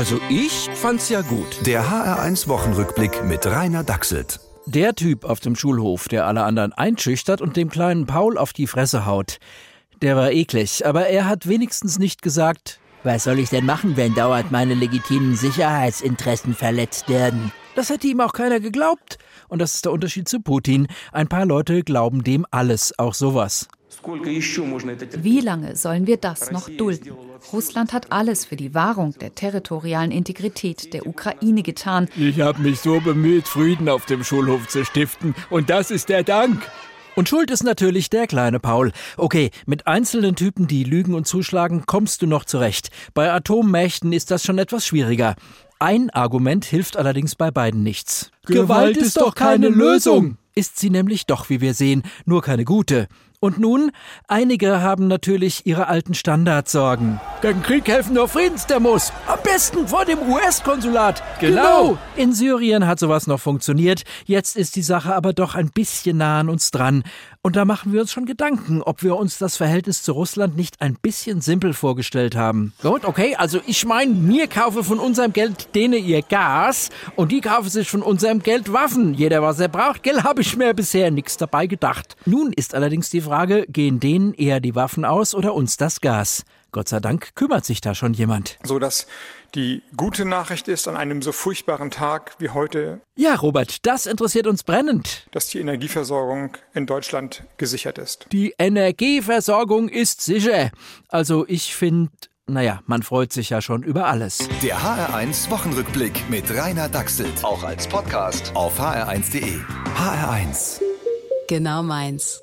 Also ich fand's ja gut. Der HR1 Wochenrückblick mit Rainer Dachselt. Der Typ auf dem Schulhof, der alle anderen einschüchtert und dem kleinen Paul auf die Fresse haut. Der war eklig, aber er hat wenigstens nicht gesagt, was soll ich denn machen, wenn dauernd meine legitimen Sicherheitsinteressen verletzt werden? Das hätte ihm auch keiner geglaubt. Und das ist der Unterschied zu Putin. Ein paar Leute glauben dem alles, auch sowas. Wie lange sollen wir das noch dulden? Russland hat alles für die Wahrung der territorialen Integrität der Ukraine getan. Ich habe mich so bemüht, Frieden auf dem Schulhof zu stiften. Und das ist der Dank. Und schuld ist natürlich der kleine Paul. Okay, mit einzelnen Typen, die lügen und zuschlagen, kommst du noch zurecht. Bei Atommächten ist das schon etwas schwieriger. Ein Argument hilft allerdings bei beiden nichts. Gewalt ist doch keine Lösung. Ist sie nämlich doch, wie wir sehen, nur keine gute. Und nun, einige haben natürlich ihre alten Standardsorgen. Gegen Krieg helfen nur Friedensdemos. Am besten vor dem US-Konsulat. Genau. genau. In Syrien hat sowas noch funktioniert. Jetzt ist die Sache aber doch ein bisschen nah an uns dran. Und da machen wir uns schon Gedanken, ob wir uns das Verhältnis zu Russland nicht ein bisschen simpel vorgestellt haben. Gut, okay, also ich meine, wir kaufen von unserem Geld denen ihr Gas und die kaufen sich von unserem Geld Waffen. Jeder, was er braucht, Geld habe ich mir bisher nichts dabei gedacht. Nun ist allerdings die Frage, gehen denen eher die Waffen aus oder uns das Gas? Gott sei Dank kümmert sich da schon jemand. So dass die gute Nachricht ist an einem so furchtbaren Tag wie heute. Ja, Robert, das interessiert uns brennend. Dass die Energieversorgung in Deutschland gesichert ist. Die Energieversorgung ist sicher. Also ich finde, naja, man freut sich ja schon über alles. Der HR1 Wochenrückblick mit Rainer Dachselt. Auch als Podcast auf hr1.de. HR1. Genau meins.